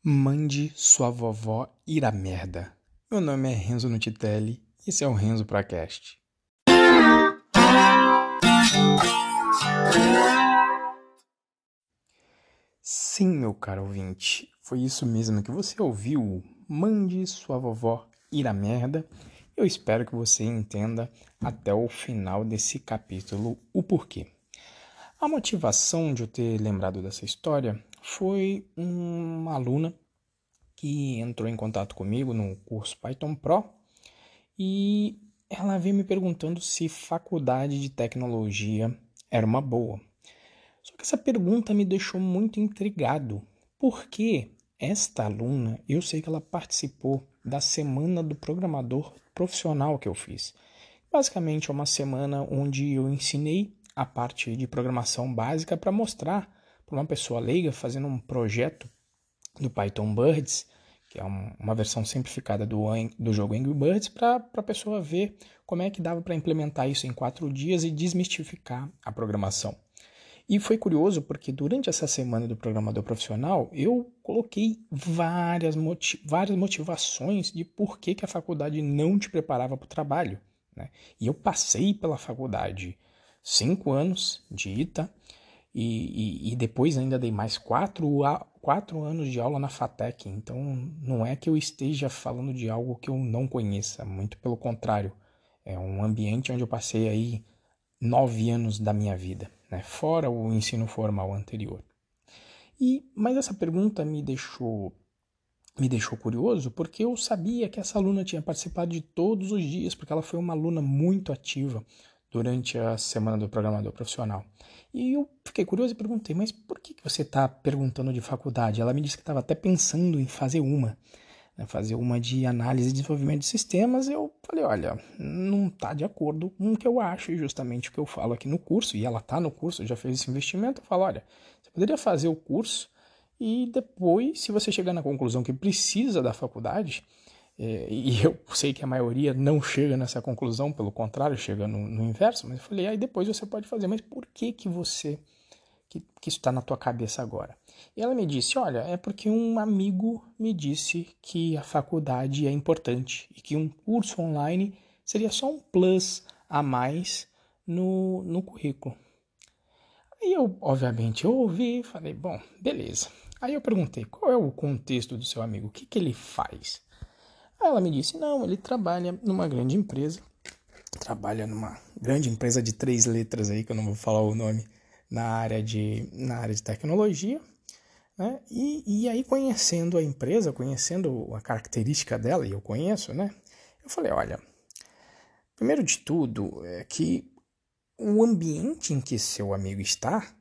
Mande sua vovó ir a merda. Meu nome é Renzo Nutitelli e esse é o Renzo Cast. Sim, meu caro ouvinte, foi isso mesmo que você ouviu. Mande sua vovó ir a merda. Eu espero que você entenda até o final desse capítulo o porquê. A motivação de eu ter lembrado dessa história foi uma aluna que entrou em contato comigo no curso Python Pro e ela veio me perguntando se faculdade de tecnologia era uma boa. Só que essa pergunta me deixou muito intrigado, porque esta aluna, eu sei que ela participou da semana do programador profissional que eu fiz. Basicamente é uma semana onde eu ensinei a parte de programação básica para mostrar para uma pessoa leiga fazendo um projeto do Python Birds, que é um, uma versão simplificada do, do jogo Angry Birds, para a pessoa ver como é que dava para implementar isso em quatro dias e desmistificar a programação. E foi curioso porque durante essa semana do programador profissional eu coloquei várias, motiv várias motivações de por que, que a faculdade não te preparava para o trabalho. Né? E eu passei pela faculdade cinco anos de ITA e, e, e, depois ainda dei mais quatro, quatro anos de aula na FATEC. Então não é que eu esteja falando de algo que eu não conheça, muito pelo contrário. É um ambiente onde eu passei aí nove anos da minha vida, né? fora o ensino formal anterior. E, mas essa pergunta me deixou me deixou curioso porque eu sabia que essa aluna tinha participado de todos os dias, porque ela foi uma aluna muito ativa durante a semana do programador profissional. E eu fiquei curioso e perguntei, mas por que você está perguntando de faculdade? Ela me disse que estava até pensando em fazer uma, né, fazer uma de análise e desenvolvimento de sistemas. Eu falei, olha, não está de acordo com o que eu acho e justamente o que eu falo aqui no curso. E ela está no curso, já fez esse investimento. Eu falo, olha, você poderia fazer o curso e depois, se você chegar na conclusão que precisa da faculdade, e eu sei que a maioria não chega nessa conclusão, pelo contrário, chega no, no, inverso, mas eu falei, aí depois você pode fazer, mas por que que você, que, que isso está na tua cabeça agora? E ela me disse, olha, é porque um amigo me disse que a faculdade é importante e que um curso online seria só um plus a mais no, no currículo. Aí eu, obviamente, eu ouvi e falei, bom, beleza. Aí eu perguntei, qual é o contexto do seu amigo? O que, que ele faz? Ela me disse: não, ele trabalha numa grande empresa, trabalha numa grande empresa de três letras aí, que eu não vou falar o nome, na área de, na área de tecnologia. Né? E, e aí, conhecendo a empresa, conhecendo a característica dela, e eu conheço, né? Eu falei: olha, primeiro de tudo, é que o ambiente em que seu amigo está,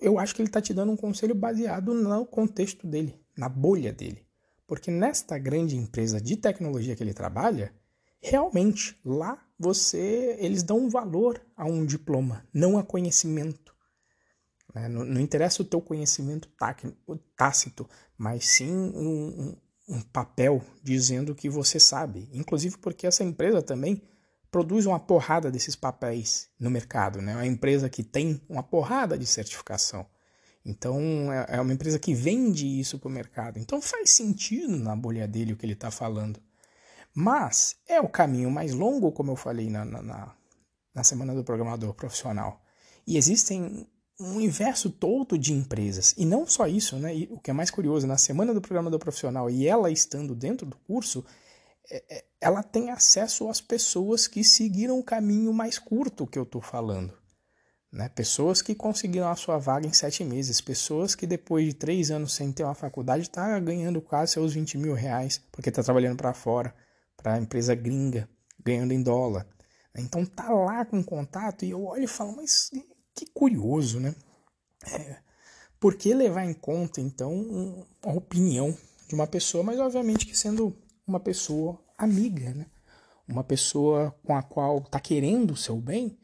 eu acho que ele está te dando um conselho baseado no contexto dele, na bolha dele. Porque nesta grande empresa de tecnologia que ele trabalha, realmente lá você eles dão valor a um diploma, não a conhecimento. Né? Não, não, interessa o teu conhecimento tácito, mas sim um, um, um papel dizendo que você sabe. Inclusive porque essa empresa também produz uma porrada desses papéis no mercado. Né? É uma empresa que tem uma porrada de certificação. Então é, é uma empresa que vende isso para o mercado. Então faz sentido na bolha dele o que ele está falando. Mas é o caminho mais longo, como eu falei na, na, na semana do programador profissional. E existem um universo todo de empresas. E não só isso, né? E o que é mais curioso, na semana do programador profissional e ela estando dentro do curso, é, é, ela tem acesso às pessoas que seguiram o caminho mais curto que eu estou falando. Né? Pessoas que conseguiram a sua vaga em sete meses, pessoas que depois de três anos sem ter uma faculdade está ganhando quase seus 20 mil reais, porque está trabalhando para fora, para empresa gringa, ganhando em dólar. Então tá lá com contato e eu olho e falo, mas que curioso, né? É, por que levar em conta então a opinião de uma pessoa, mas obviamente que sendo uma pessoa amiga, né? Uma pessoa com a qual está querendo o seu bem,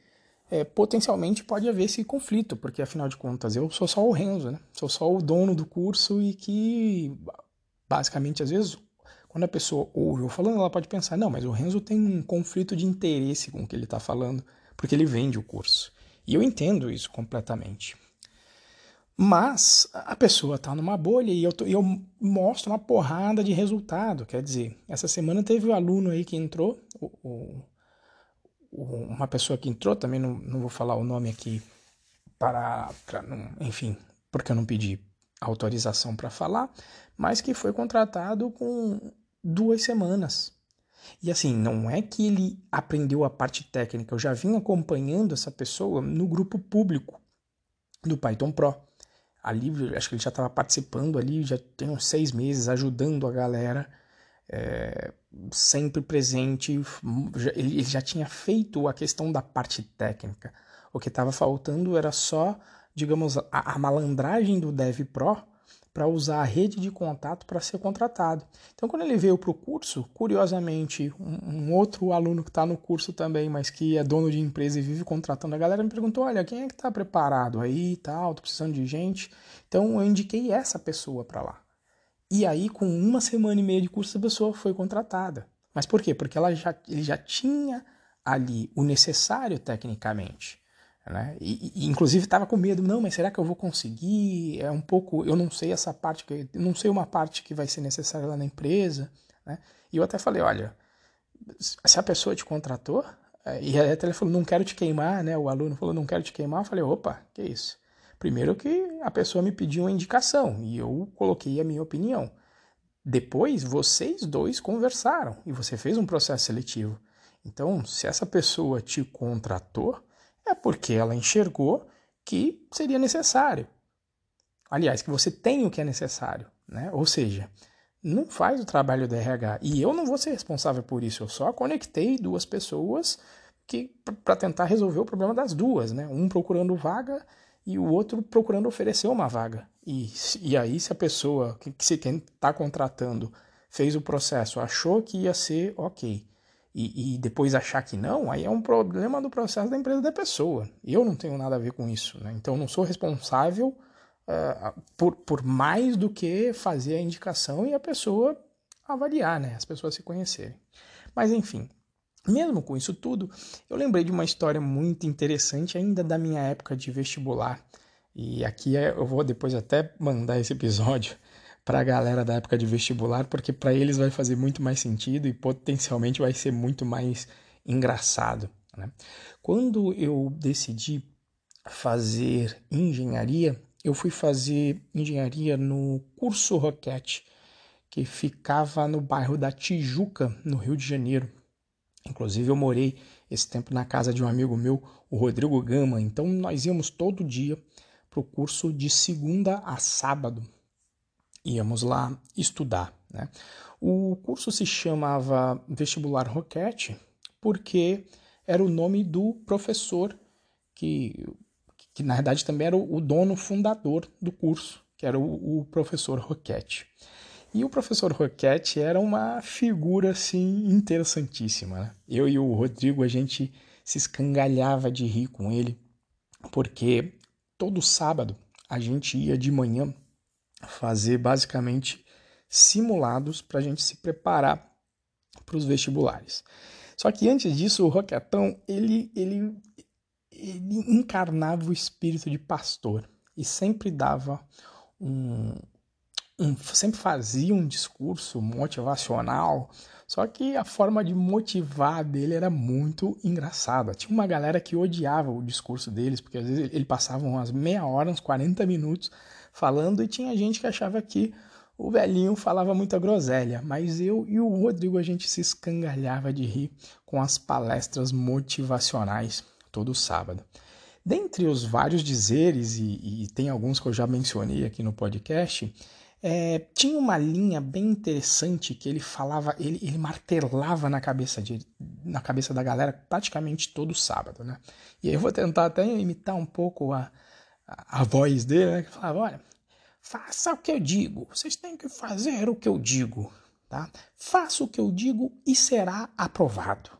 é, potencialmente pode haver esse conflito, porque afinal de contas eu sou só o Renzo, né? Sou só o dono do curso e que basicamente às vezes quando a pessoa ouve eu falando, ela pode pensar, não, mas o Renzo tem um conflito de interesse com o que ele está falando, porque ele vende o curso. E eu entendo isso completamente. Mas a pessoa está numa bolha e eu, tô, eu mostro uma porrada de resultado. Quer dizer, essa semana teve um aluno aí que entrou, o, o, uma pessoa que entrou, também não, não vou falar o nome aqui, para, para não, enfim, porque eu não pedi autorização para falar, mas que foi contratado com duas semanas. E assim, não é que ele aprendeu a parte técnica, eu já vim acompanhando essa pessoa no grupo público do Python Pro. Ali, acho que ele já estava participando ali, já tem uns seis meses, ajudando a galera, é, sempre presente. Ele já tinha feito a questão da parte técnica. O que estava faltando era só, digamos, a, a malandragem do Dev Pro para usar a rede de contato para ser contratado. Então, quando ele veio para o curso, curiosamente, um, um outro aluno que está no curso também, mas que é dono de empresa e vive contratando a galera, me perguntou: olha, quem é que está preparado aí e tal? Estou precisando de gente. Então, eu indiquei essa pessoa para lá. E aí, com uma semana e meia de curso, essa pessoa foi contratada. Mas por quê? Porque ela já, ele já tinha ali o necessário tecnicamente. Né? E, e, inclusive estava com medo, não, mas será que eu vou conseguir? É um pouco, eu não sei essa parte, que, não sei uma parte que vai ser necessária lá na empresa. Né? E eu até falei, olha, se a pessoa te contratou, é, e até ele falou, não quero te queimar, né? O aluno falou, não quero te queimar. Eu falei, opa, que isso? Primeiro que a pessoa me pediu uma indicação e eu coloquei a minha opinião. Depois, vocês dois conversaram e você fez um processo seletivo. Então, se essa pessoa te contratou, é porque ela enxergou que seria necessário. Aliás, que você tem o que é necessário, né? Ou seja, não faz o trabalho do RH. E eu não vou ser responsável por isso. Eu só conectei duas pessoas que para tentar resolver o problema das duas, né? Um procurando vaga e o outro procurando oferecer uma vaga. E, e aí, se a pessoa que, que se está contratando fez o processo, achou que ia ser ok, e, e, depois achar que não, aí é um problema do processo da empresa da pessoa. Eu não tenho nada a ver com isso. Né? Então, não sou responsável uh, por, por mais do que fazer a indicação e a pessoa avaliar, né? as pessoas se conhecerem. Mas, enfim, mesmo com isso tudo, eu lembrei de uma história muito interessante ainda da minha época de vestibular. E aqui é, eu vou depois até mandar esse episódio para a galera da época de vestibular, porque para eles vai fazer muito mais sentido e potencialmente vai ser muito mais engraçado. Né? Quando eu decidi fazer engenharia, eu fui fazer engenharia no curso Roquete, que ficava no bairro da Tijuca, no Rio de Janeiro. Inclusive, eu morei esse tempo na casa de um amigo meu, o Rodrigo Gama. Então, nós íamos todo dia para o curso de segunda a sábado íamos lá estudar. Né? O curso se chamava Vestibular Roquete porque era o nome do professor que, que na verdade também era o, dono fundador do curso, que era o, o professor Roquete. E o professor Roquete era uma figura assim interessantíssima. Né? Eu e o Rodrigo a gente se escangalhava de rir com ele, porque todo sábado a gente ia de manhã fazer basicamente simulados para a gente se preparar para os vestibulares. Só que antes disso, o Roquetão ele, ele, ele encarnava o espírito de pastor e sempre dava um, sempre fazia um discurso motivacional, só que a forma de motivar dele era muito engraçada. Tinha uma galera que odiava o discurso deles, porque às vezes ele passava umas meia hora, uns 40 minutos falando e tinha gente que achava que o velhinho falava muita groselha, mas eu e o Rodrigo a gente se escangalhava de rir com as palestras motivacionais todo sábado. Dentre os vários dizeres, e, e tem alguns que eu já mencionei aqui no podcast, é, tinha uma linha bem interessante que ele falava, ele, ele martelava na cabeça, de, na cabeça da galera praticamente todo sábado, né? E aí eu vou tentar até imitar um pouco a, a, voz dele, né, que falava, olha, faça o que eu digo, vocês têm que fazer o que eu digo, tá? Faça o que eu digo e será aprovado,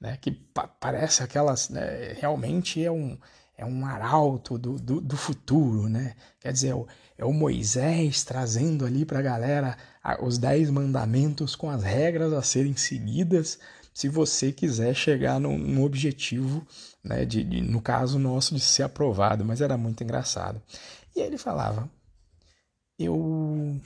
né? Que pa parece aquelas, né, realmente é um, é um arauto do, do, do futuro, né? Quer dizer, é o, é o Moisés trazendo ali para a galera os dez mandamentos com as regras a serem seguidas se você quiser chegar num, num objetivo, né, de, de, no caso nosso, de ser aprovado, mas era muito engraçado. E aí ele falava: Eu.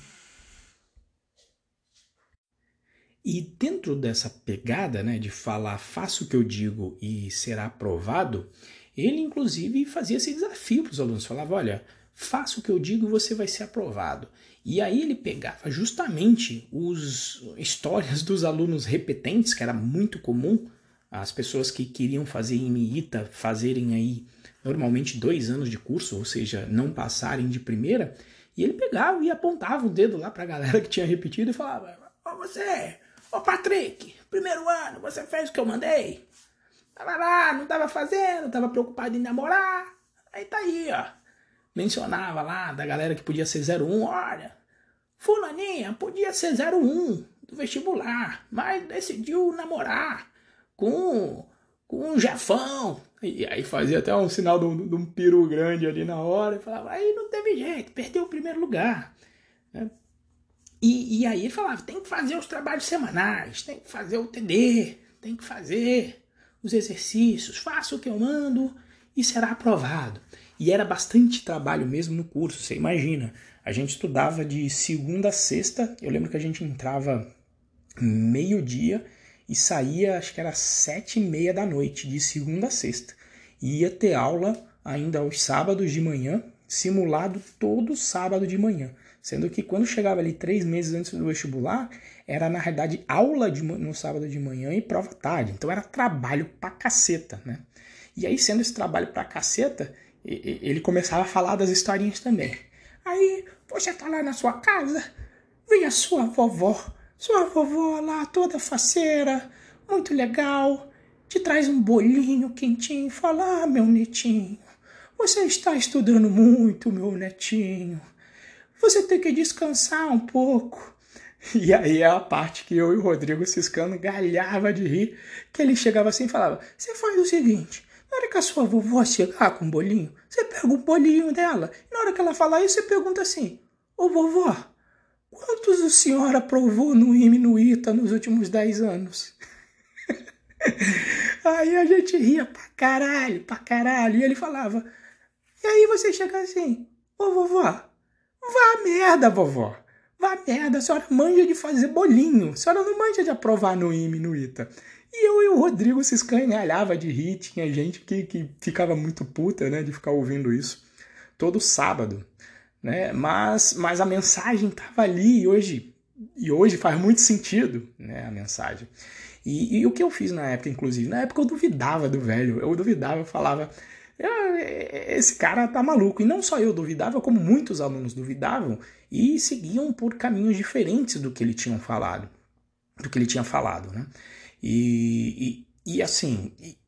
E dentro dessa pegada né, de falar faça o que eu digo e será aprovado, ele inclusive fazia esse desafio para os alunos: falava, olha, faça o que eu digo e você vai ser aprovado. E aí ele pegava justamente os histórias dos alunos repetentes, que era muito comum, as pessoas que queriam fazer IMITA fazerem aí normalmente dois anos de curso, ou seja, não passarem de primeira, e ele pegava e apontava o dedo lá para a galera que tinha repetido e falava: Ó oh, você, ô oh, Patrick, primeiro ano, você fez o que eu mandei? Tava lá, não tava fazendo, tava preocupado em namorar. Aí tá aí, ó mencionava lá da galera que podia ser 01, olha, fulaninha podia ser 01 do vestibular, mas decidiu namorar com, com um jefão. E aí fazia até um sinal de um, de um grande ali na hora, e falava, aí não teve jeito, perdeu o primeiro lugar. Né? E, e aí ele falava, tem que fazer os trabalhos semanais, tem que fazer o TD, tem que fazer os exercícios, faça o que eu mando e será aprovado. E era bastante trabalho mesmo no curso, você imagina. A gente estudava de segunda a sexta, eu lembro que a gente entrava meio-dia e saía, acho que era sete e meia da noite, de segunda a sexta. E ia ter aula ainda aos sábados de manhã, simulado todo sábado de manhã. Sendo que quando chegava ali três meses antes do vestibular, era na realidade aula de, no sábado de manhã e prova tarde. Então era trabalho pra caceta, né? E aí, sendo esse trabalho pra caceta, ele começava a falar das historinhas também. Aí você tá lá na sua casa, vem a sua vovó, sua vovó lá toda faceira, muito legal, te traz um bolinho quentinho fala: Ah, meu netinho, você está estudando muito, meu netinho. Você tem que descansar um pouco. E aí é a parte que eu e o Rodrigo Ciscano galhava de rir, que ele chegava assim e falava: Você faz o seguinte, na hora que a sua vovó chegar com um bolinho, você pega o bolinho dela. E na hora que ela falar isso, você pergunta assim: Ô vovó, quantos o senhor aprovou no ITA nos últimos 10 anos? aí a gente ria pra caralho, pra caralho. E ele falava: E aí você chega assim: Ô vovó, vá merda, vovó. Vá merda, a senhora manja de fazer bolinho. A senhora não manja de aprovar no IME no ITA. E eu e o Rodrigo se escanhalhava de rir, tinha gente que, que ficava muito puta, né, de ficar ouvindo isso todo sábado, né? Mas, mas a mensagem estava ali e hoje, e hoje faz muito sentido, né, a mensagem. E, e, o que eu fiz na época, inclusive, na época eu duvidava do velho, eu duvidava, eu falava, esse cara tá maluco. E não só eu duvidava, como muitos alunos duvidavam e seguiam por caminhos diferentes do que ele tinha falado, do que ele tinha falado, né? E, e, e assim, e,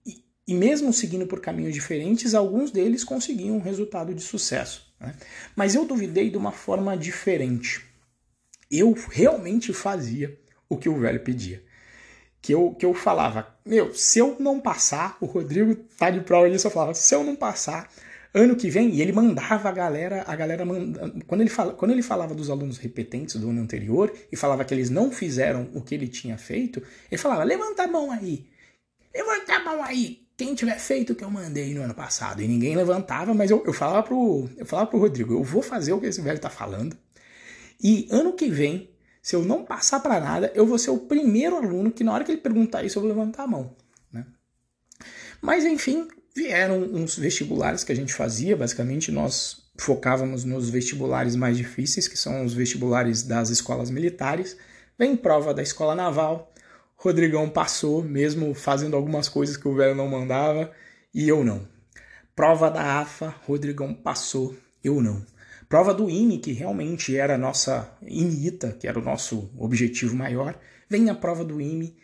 e, mesmo seguindo por caminhos diferentes, alguns deles conseguiam um resultado de sucesso. Né? Mas eu duvidei de uma forma diferente. Eu realmente fazia o que o velho pedia. Que eu, que eu falava, meu, se eu não passar, o Rodrigo tá de prova disso, eu falava, se eu não passar, ano que vem, e ele mandava a galera, a galera manda, quando, ele fala, quando ele falava dos alunos repetentes do ano anterior e falava que eles não fizeram o que ele tinha feito, ele falava: levanta a mão aí, levanta a mão aí, quem tiver feito o que eu mandei no ano passado. E ninguém levantava, mas eu, eu falava pro eu falava pro Rodrigo: eu vou fazer o que esse velho tá falando, e ano que vem, se eu não passar para nada, eu vou ser o primeiro aluno que na hora que ele perguntar isso eu vou levantar a mão. Né? Mas enfim, vieram uns vestibulares que a gente fazia, basicamente nós focávamos nos vestibulares mais difíceis, que são os vestibulares das escolas militares. Vem prova da escola naval, Rodrigão passou, mesmo fazendo algumas coisas que o velho não mandava, e eu não. Prova da AFA, Rodrigão passou, eu não. Prova do INE, que realmente era a nossa INITA, que era o nosso objetivo maior, vem a prova do INE,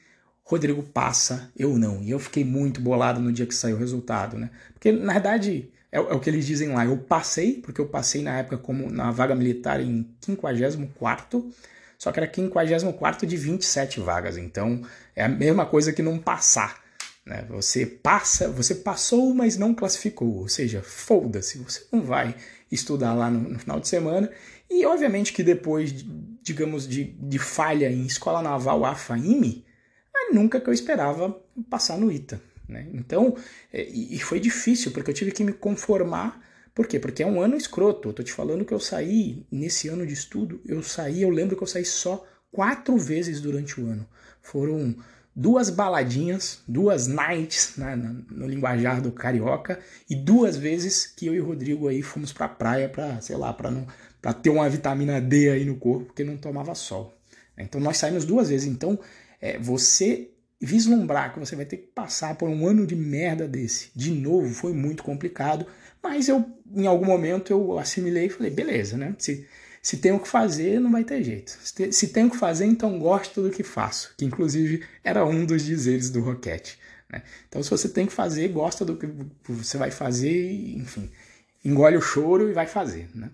Rodrigo passa, eu não. E eu fiquei muito bolado no dia que saiu o resultado, né? Porque, na verdade, é, é, o que eles dizem lá. Eu passei, porque eu passei na época como na vaga militar em 54 só que era 54 de 27 vagas. Então, é a mesma coisa que não passar. Né? Você passa, você passou, mas não classificou. Ou seja, foda-se, você não vai estudar lá no, no, final de semana. E obviamente que depois, digamos, de, de falha em escola naval AFAIME, mas nunca que eu esperava passar no ITA. Né? Então, é, e foi difícil, porque eu tive que me conformar Por quê? Porque é um ano escroto. Eu tô te falando que eu saí, nesse ano de estudo, eu saí, eu lembro que eu saí só quatro vezes durante o ano. Foram duas baladinhas, duas nights né, no linguajar do carioca e duas vezes que eu e o Rodrigo aí fomos pra praia pra, sei lá, pra, não, pra ter uma vitamina D aí no corpo, porque não tomava sol. Então nós saímos duas vezes. Então é, você vislumbrar que você vai ter que passar por um ano de merda desse, de novo, foi muito complicado, mas eu, em algum momento, eu assimilei e falei, beleza, né? Se, se tenho que fazer, não vai ter jeito. Se, tenho que fazer, então gosto do que faço, que inclusive era um dos dizeres do Roquete. Né? Então, se você tem que fazer, gosta do que você vai fazer, enfim, engole o choro e vai fazer. Né?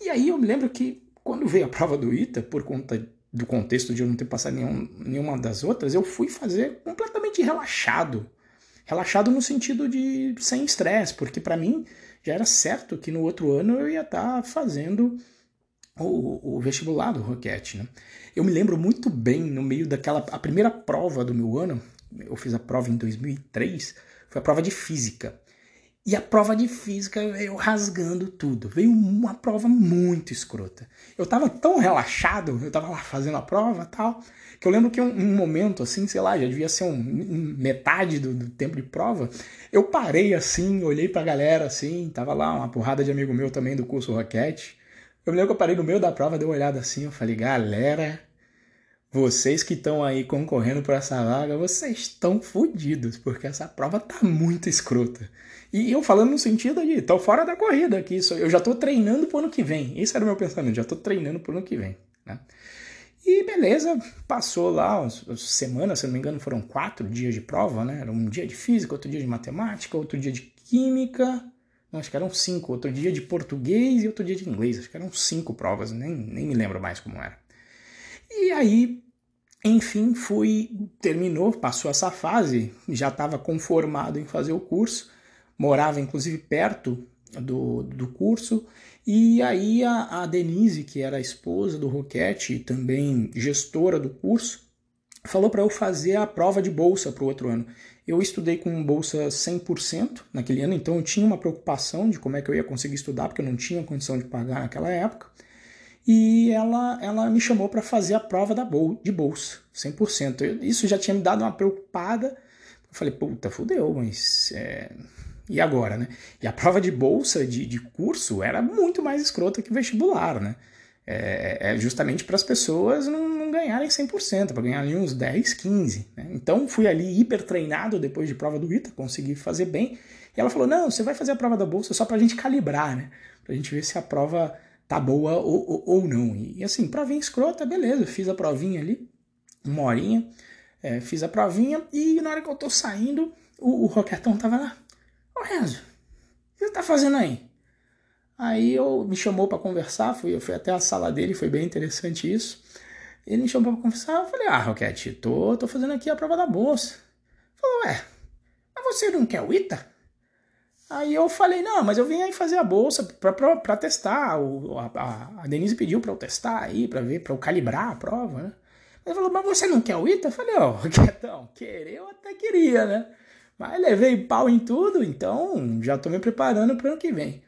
E aí eu me lembro que quando veio a prova do ITA, por conta do contexto de eu não ter passado nenhum, nenhuma das outras, eu fui fazer completamente relaxado. Relaxado no sentido de sem estresse, porque para mim já era certo que no outro ano eu ia estar tá fazendo o, o, vestibular do Roquete. Né? Eu me lembro muito bem, no meio daquela. A primeira prova do meu ano, eu fiz a prova em 2003, foi a prova de física. E a prova de física veio rasgando tudo. Veio uma prova muito escrota. Eu tava tão relaxado, eu tava lá fazendo a prova tal, que eu lembro que um, um momento, assim, sei lá, já devia ser um, um metade do, do, tempo de prova, eu parei assim, olhei pra galera assim, tava lá uma porrada de amigo meu também do curso Roquete. Eu me lembro que eu parei no meio da prova, dei uma olhada assim, eu falei, galera, vocês que estão aí concorrendo por essa vaga, vocês estão fodidos, porque essa prova tá muito escrota. E eu falando no sentido de, tô fora da corrida aqui, eu já tô treinando pro ano que vem. Esse era o meu pensamento, já tô treinando pro ano que vem. Né? E beleza, passou lá as semanas, se não me engano, foram quatro dias de prova, né? Era um dia de física, outro dia de matemática, outro dia de química, não, acho que eram cinco, outro dia de português e outro dia de inglês, acho que eram cinco provas, nem, nem me lembro mais como era. E aí, enfim, fui, terminou, passou essa fase, já estava conformado em fazer o curso, morava inclusive perto do, do curso, e aí a, a Denise, que era a esposa do Roquete e também gestora do curso, falou para eu fazer a prova de bolsa para o outro ano. Eu estudei com bolsa 100% naquele ano, então eu tinha uma preocupação de como é que eu ia conseguir estudar, porque eu não tinha condição de pagar naquela época e ela, ela me chamou para fazer a prova da bol de bolsa, 100%. Eu, isso já tinha me dado uma preocupada. Eu falei, puta, fudeu, mas. É... E agora, né? E a prova de bolsa de, de curso era muito mais escrota que vestibular, né? É, é justamente para as pessoas não, não ganharem 100%, para ganhar ali uns 10, 15. Né? Então fui ali hiper treinado depois de prova do ITA, consegui fazer bem. E ela falou: não, você vai fazer a prova da bolsa só para a gente calibrar, né? Para a gente ver se a prova tá boa ou, ou, ou não. E assim, provinha escrota, beleza, fiz a provinha ali, uma horinha, é, fiz a provinha e na hora que eu tô saindo, o, o Roquetão tava lá. Ô Renzo, o que você tá fazendo aí? Aí eu me chamou para conversar, fui, eu fui até a sala dele, foi bem interessante isso. Ele me chamou para conversar, eu falei, ah, Roquete, tô, tô fazendo aqui a prova da bolsa. Falou, ué, mas você não quer o ITA? Aí eu falei, não, mas eu vim aí fazer a bolsa para testar. O, a, a, Denise pediu para eu testar aí, para ver, para eu calibrar a prova, né? Ele falou, mas você não quer o ITA? Eu falei, ó, oh, Quietão, querer eu até queria, né? Mas levei pau em tudo, então já tô me preparando para o ano que vem.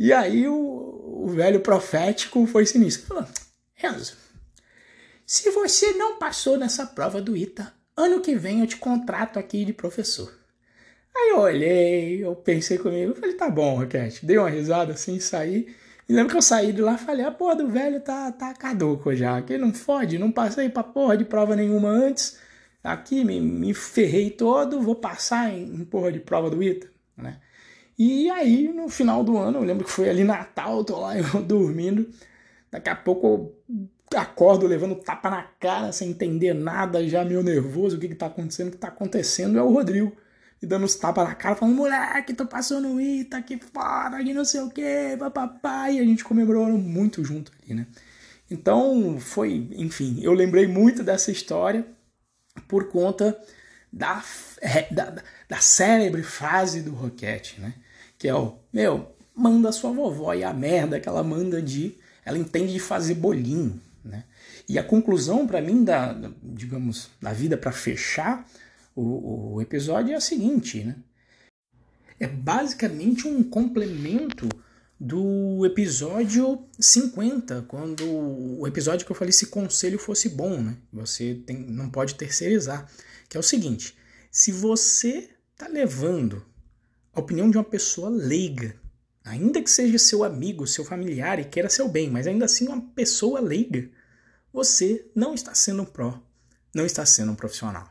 E aí o, o velho profético foi sinistro. Falou, Renzo, se você não passou nessa prova do ITA, ano que vem eu te contrato aqui de professor. Aí eu olhei, eu pensei comigo, falei, tá bom, Roquete. Dei uma risada assim, saí. E lembro que eu saí de lá e falei, a porra do velho tá, tá caduco já. Que não fode, não passei pra porra de prova nenhuma antes. Aqui me, me ferrei todo, vou passar em, em porra de prova do ITA, né? E aí, no final do ano, eu lembro que foi ali Natal, tô lá eu dormindo. Daqui a pouco eu acordo levando tapa na cara, sem entender nada, já meio nervoso, o que que tá acontecendo, o que tá acontecendo é o Rodrigo e dando os tapas na cara, falando, moleque, tô passando Ita, que foda, de não sei o que, papapá, e a gente comemorou muito junto ali, né? Então, foi, enfim, eu lembrei muito dessa história por conta da, da, da célebre frase do Roquete, né? Que é o, meu, manda sua vovó e a merda que ela manda de, ela entende de fazer bolinho, né? E a conclusão para mim da, digamos, da vida para fechar o, o episódio é a seguinte, né? É basicamente um complemento do episódio 50, quando o episódio que eu falei se conselho fosse bom, né? Você tem, não pode terceirizar, que é o seguinte: se você está levando a opinião de uma pessoa leiga, ainda que seja seu amigo, seu familiar e queira seu bem, mas ainda assim uma pessoa leiga, você não está sendo um pró, não está sendo um profissional.